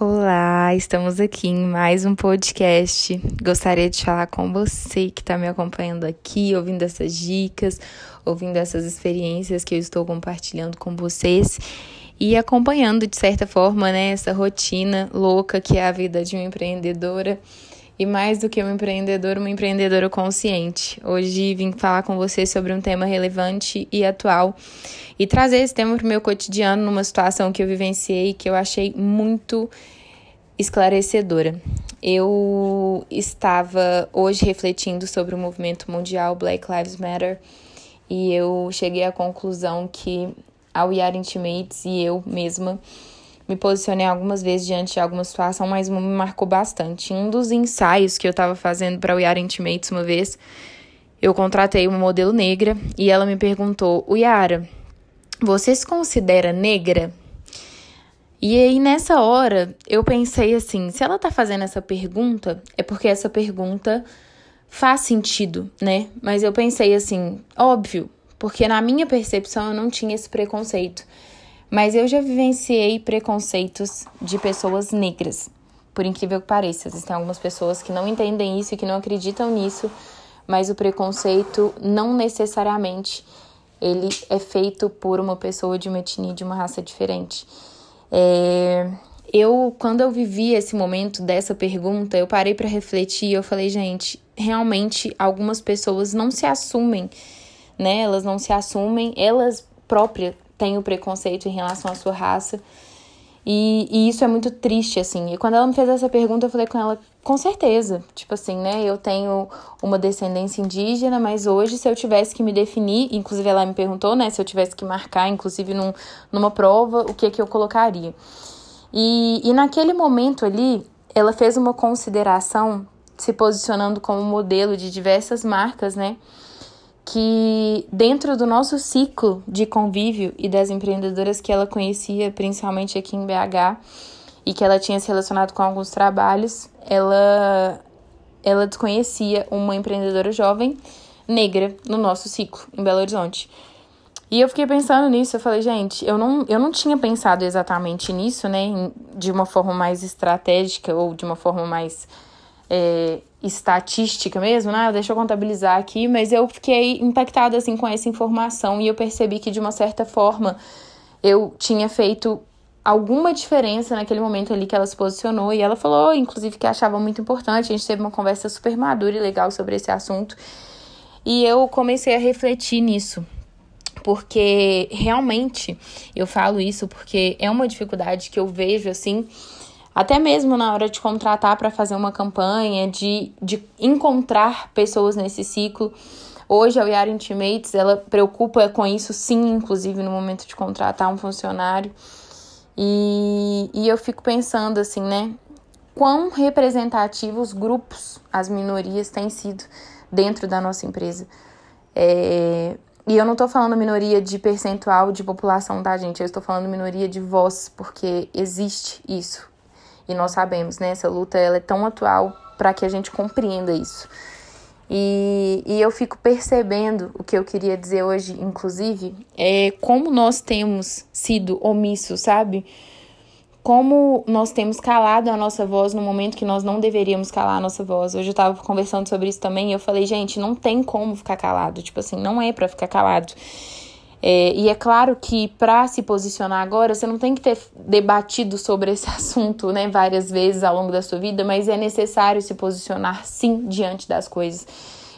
Olá, estamos aqui em mais um podcast. Gostaria de falar com você que está me acompanhando aqui, ouvindo essas dicas, ouvindo essas experiências que eu estou compartilhando com vocês e acompanhando, de certa forma, né, essa rotina louca que é a vida de uma empreendedora. E mais do que uma empreendedora, uma empreendedora consciente. Hoje vim falar com você sobre um tema relevante e atual e trazer esse tema para o meu cotidiano numa situação que eu vivenciei que eu achei muito esclarecedora. Eu estava hoje refletindo sobre o movimento mundial Black Lives Matter e eu cheguei à conclusão que a We Are Intimates e eu mesma me posicionei algumas vezes diante de alguma situação, mas me marcou bastante. Um dos ensaios que eu estava fazendo para o Yara Intimates uma vez, eu contratei uma modelo negra e ela me perguntou: O Yara, você se considera negra? E aí, nessa hora, eu pensei assim: se ela tá fazendo essa pergunta, é porque essa pergunta faz sentido, né? Mas eu pensei assim: óbvio, porque na minha percepção eu não tinha esse preconceito. Mas eu já vivenciei preconceitos de pessoas negras, por incrível que pareça. Existem algumas pessoas que não entendem isso e que não acreditam nisso, mas o preconceito não necessariamente ele é feito por uma pessoa de uma etnia, de uma raça diferente. É, eu, quando eu vivi esse momento dessa pergunta, eu parei para refletir e eu falei, gente, realmente algumas pessoas não se assumem, né? Elas não se assumem, elas próprias tem o preconceito em relação à sua raça. E, e, isso é muito triste, assim. E quando ela me fez essa pergunta, eu falei com ela, com certeza. Tipo assim, né? Eu tenho uma descendência indígena, mas hoje, se eu tivesse que me definir, inclusive ela me perguntou, né? Se eu tivesse que marcar, inclusive num, numa prova, o que que eu colocaria. E, e naquele momento ali, ela fez uma consideração se posicionando como modelo de diversas marcas, né? Que dentro do nosso ciclo de convívio e das empreendedoras que ela conhecia, principalmente aqui em BH, e que ela tinha se relacionado com alguns trabalhos, ela ela desconhecia uma empreendedora jovem negra no nosso ciclo em Belo Horizonte. E eu fiquei pensando nisso, eu falei, gente, eu não, eu não tinha pensado exatamente nisso, né, de uma forma mais estratégica ou de uma forma mais é, estatística mesmo, né? Deixa eu contabilizar aqui, mas eu fiquei impactada assim com essa informação e eu percebi que de uma certa forma eu tinha feito alguma diferença naquele momento ali que ela se posicionou e ela falou, inclusive, que achava muito importante. A gente teve uma conversa super madura e legal sobre esse assunto. E eu comecei a refletir nisso. Porque realmente eu falo isso porque é uma dificuldade que eu vejo assim até mesmo na hora de contratar para fazer uma campanha, de, de encontrar pessoas nesse ciclo. Hoje a We Intimates, ela preocupa com isso sim, inclusive no momento de contratar um funcionário. E, e eu fico pensando assim, né? Quão representativos grupos, as minorias têm sido dentro da nossa empresa. É, e eu não estou falando minoria de percentual de população, tá, gente? Eu estou falando minoria de voz, porque existe isso. E nós sabemos, né? Essa luta ela é tão atual para que a gente compreenda isso. E, e eu fico percebendo o que eu queria dizer hoje, inclusive, é como nós temos sido omissos, sabe? Como nós temos calado a nossa voz no momento que nós não deveríamos calar a nossa voz. Hoje eu tava conversando sobre isso também e eu falei, gente, não tem como ficar calado. Tipo assim, não é para ficar calado. É, e é claro que para se posicionar agora, você não tem que ter debatido sobre esse assunto né, várias vezes ao longo da sua vida, mas é necessário se posicionar sim diante das coisas.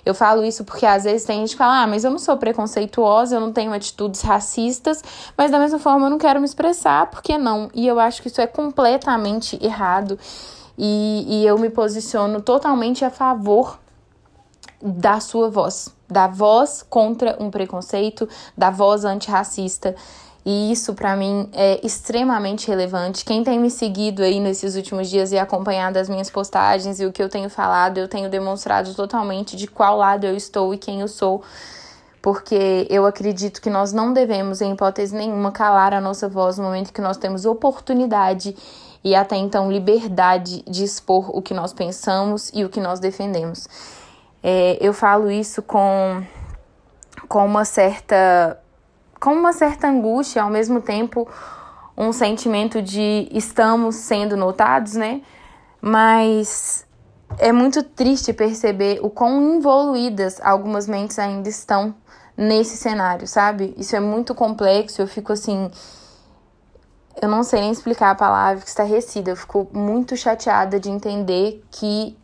Eu falo isso porque às vezes tem gente que fala, ah, mas eu não sou preconceituosa, eu não tenho atitudes racistas, mas da mesma forma eu não quero me expressar, por que não? E eu acho que isso é completamente errado. E, e eu me posiciono totalmente a favor da sua voz, da voz contra um preconceito, da voz antirracista. E isso para mim é extremamente relevante. Quem tem me seguido aí nesses últimos dias e acompanhado as minhas postagens e o que eu tenho falado, eu tenho demonstrado totalmente de qual lado eu estou e quem eu sou. Porque eu acredito que nós não devemos, em hipótese nenhuma, calar a nossa voz no momento que nós temos oportunidade e até então liberdade de expor o que nós pensamos e o que nós defendemos. É, eu falo isso com, com uma certa com uma certa angústia, ao mesmo tempo um sentimento de estamos sendo notados, né? Mas é muito triste perceber o quão evoluídas algumas mentes ainda estão nesse cenário, sabe? Isso é muito complexo, eu fico assim. Eu não sei nem explicar a palavra, estarrecida. Eu fico muito chateada de entender que.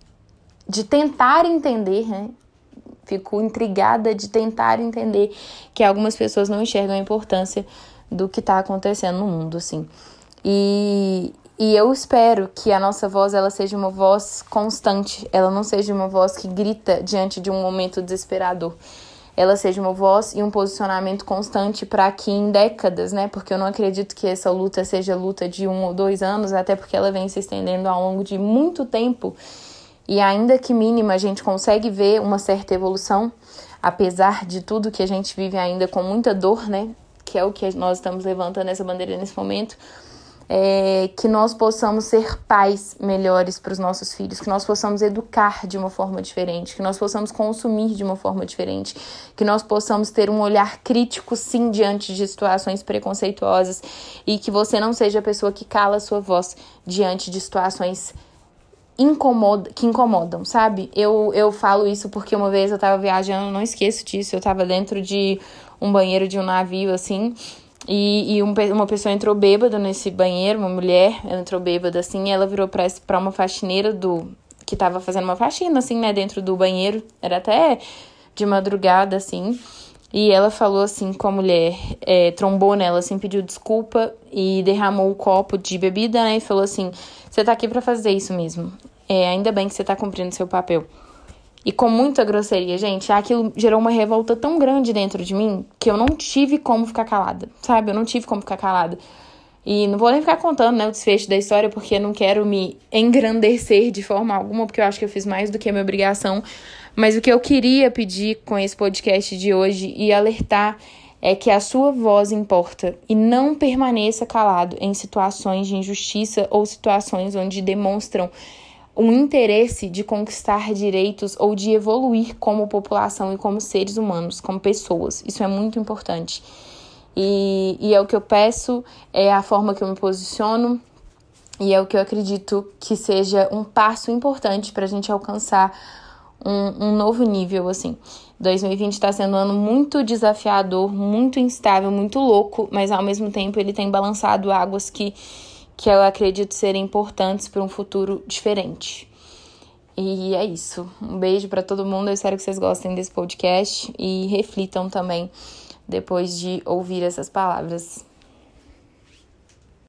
De tentar entender, né? Fico intrigada de tentar entender que algumas pessoas não enxergam a importância do que está acontecendo no mundo, assim. E, e eu espero que a nossa voz ela seja uma voz constante, ela não seja uma voz que grita diante de um momento desesperador. Ela seja uma voz e um posicionamento constante para que em décadas, né? Porque eu não acredito que essa luta seja luta de um ou dois anos, até porque ela vem se estendendo ao longo de muito tempo. E ainda que mínima, a gente consegue ver uma certa evolução, apesar de tudo que a gente vive ainda com muita dor, né? que é o que nós estamos levantando essa bandeira nesse momento, é, que nós possamos ser pais melhores para os nossos filhos, que nós possamos educar de uma forma diferente, que nós possamos consumir de uma forma diferente, que nós possamos ter um olhar crítico, sim, diante de situações preconceituosas e que você não seja a pessoa que cala a sua voz diante de situações incomoda, que incomodam, sabe? Eu, eu falo isso porque uma vez eu tava viajando, não esqueço disso, eu tava dentro de um banheiro de um navio, assim, e, e um, uma pessoa entrou bêbada nesse banheiro, uma mulher entrou bêbada, assim, e ela virou pra, pra uma faxineira do... que tava fazendo uma faxina, assim, né, dentro do banheiro, era até de madrugada, assim, e ela falou assim com a mulher, é, trombou nela, assim, pediu desculpa e derramou o copo de bebida, né? E falou assim: Você tá aqui para fazer isso mesmo. É, ainda bem que você tá cumprindo seu papel. E com muita grosseria, gente, aquilo gerou uma revolta tão grande dentro de mim que eu não tive como ficar calada, sabe? Eu não tive como ficar calada. E não vou nem ficar contando né, o desfecho da história, porque eu não quero me engrandecer de forma alguma, porque eu acho que eu fiz mais do que a minha obrigação. Mas o que eu queria pedir com esse podcast de hoje e alertar é que a sua voz importa e não permaneça calado em situações de injustiça ou situações onde demonstram um interesse de conquistar direitos ou de evoluir como população e como seres humanos, como pessoas. Isso é muito importante. E, e é o que eu peço, é a forma que eu me posiciono, e é o que eu acredito que seja um passo importante para a gente alcançar um, um, novo nível, assim. 2020 está sendo um ano muito desafiador, muito instável, muito louco, mas ao mesmo tempo ele tem balançado águas que que eu acredito serem importantes para um futuro diferente. E é isso. Um beijo para todo mundo. Eu espero que vocês gostem desse podcast e reflitam também depois de ouvir essas palavras.